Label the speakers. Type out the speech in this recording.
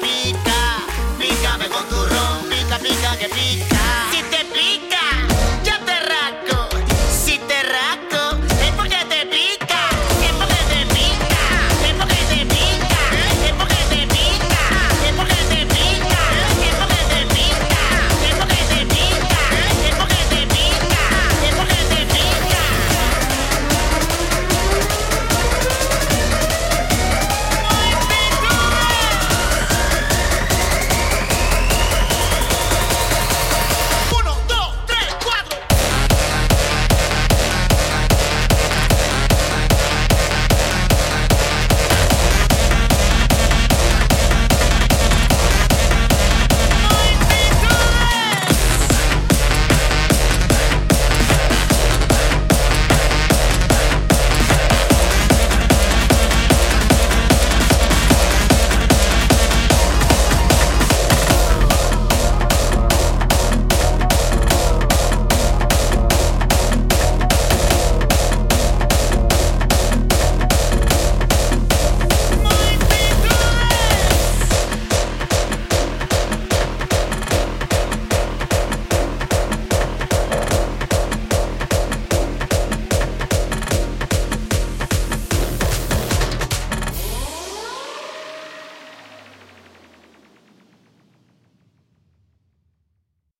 Speaker 1: pica. Pícame con tu ron, pica, pica, que pica.